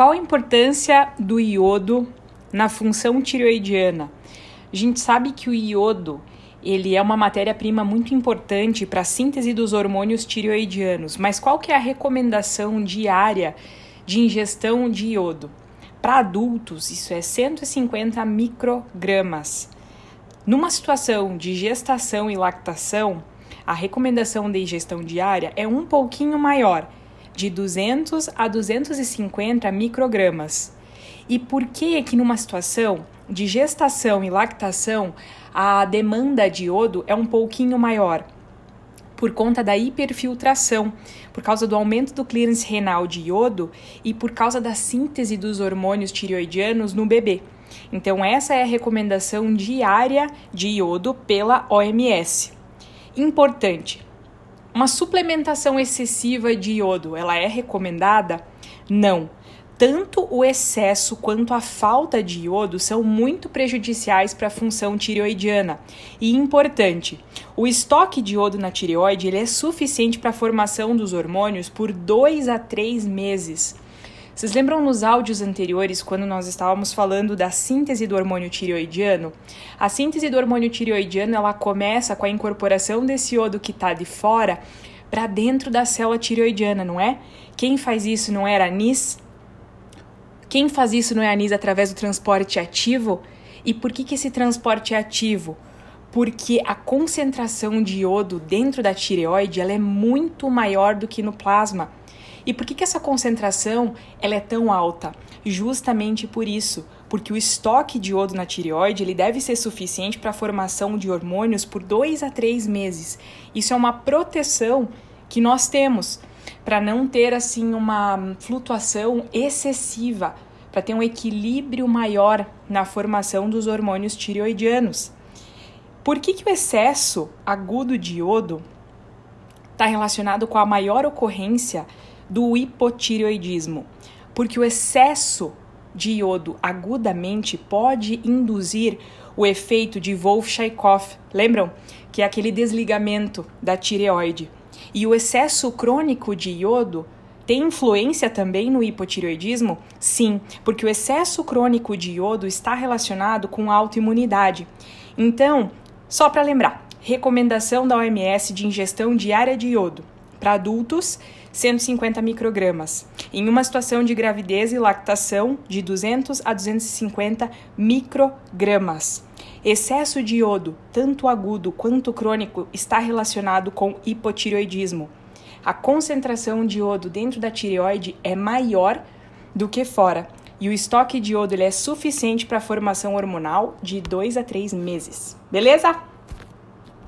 Qual a importância do iodo na função tireoidiana? A gente sabe que o iodo ele é uma matéria-prima muito importante para a síntese dos hormônios tireoidianos, mas qual que é a recomendação diária de ingestão de iodo? Para adultos, isso é 150 microgramas. Numa situação de gestação e lactação, a recomendação de ingestão diária é um pouquinho maior, de 200 a 250 microgramas. E por que que numa situação de gestação e lactação a demanda de iodo é um pouquinho maior? Por conta da hiperfiltração, por causa do aumento do clearance renal de iodo e por causa da síntese dos hormônios tireoidianos no bebê. Então, essa é a recomendação diária de iodo pela OMS. Importante: uma suplementação excessiva de iodo, ela é recomendada? Não. Tanto o excesso quanto a falta de iodo são muito prejudiciais para a função tireoidiana. E importante, o estoque de iodo na tireoide ele é suficiente para a formação dos hormônios por 2 a 3 meses. Vocês lembram nos áudios anteriores, quando nós estávamos falando da síntese do hormônio tireoidiano? A síntese do hormônio tireoidiano ela começa com a incorporação desse iodo que está de fora para dentro da célula tireoidiana, não é? Quem faz isso não era anis? Quem faz isso não é anis através do transporte ativo? E por que, que esse transporte é ativo? Porque a concentração de iodo dentro da tireoide ela é muito maior do que no plasma. E por que, que essa concentração ela é tão alta? Justamente por isso, porque o estoque de iodo na tireoide ele deve ser suficiente para a formação de hormônios por dois a três meses. Isso é uma proteção que nós temos para não ter assim uma flutuação excessiva, para ter um equilíbrio maior na formação dos hormônios tireoidianos. Por que, que o excesso agudo de iodo está relacionado com a maior ocorrência do hipotireoidismo, porque o excesso de iodo agudamente pode induzir o efeito de Wolff-Chaikoff, lembram? Que é aquele desligamento da tireoide. E o excesso crônico de iodo tem influência também no hipotireoidismo? Sim, porque o excesso crônico de iodo está relacionado com autoimunidade. Então, só para lembrar, recomendação da OMS de ingestão diária de iodo para adultos 150 microgramas. Em uma situação de gravidez e lactação, de 200 a 250 microgramas. Excesso de iodo, tanto agudo quanto crônico, está relacionado com hipotireoidismo. A concentração de iodo dentro da tireoide é maior do que fora, e o estoque de iodo é suficiente para a formação hormonal de 2 a 3 meses. Beleza?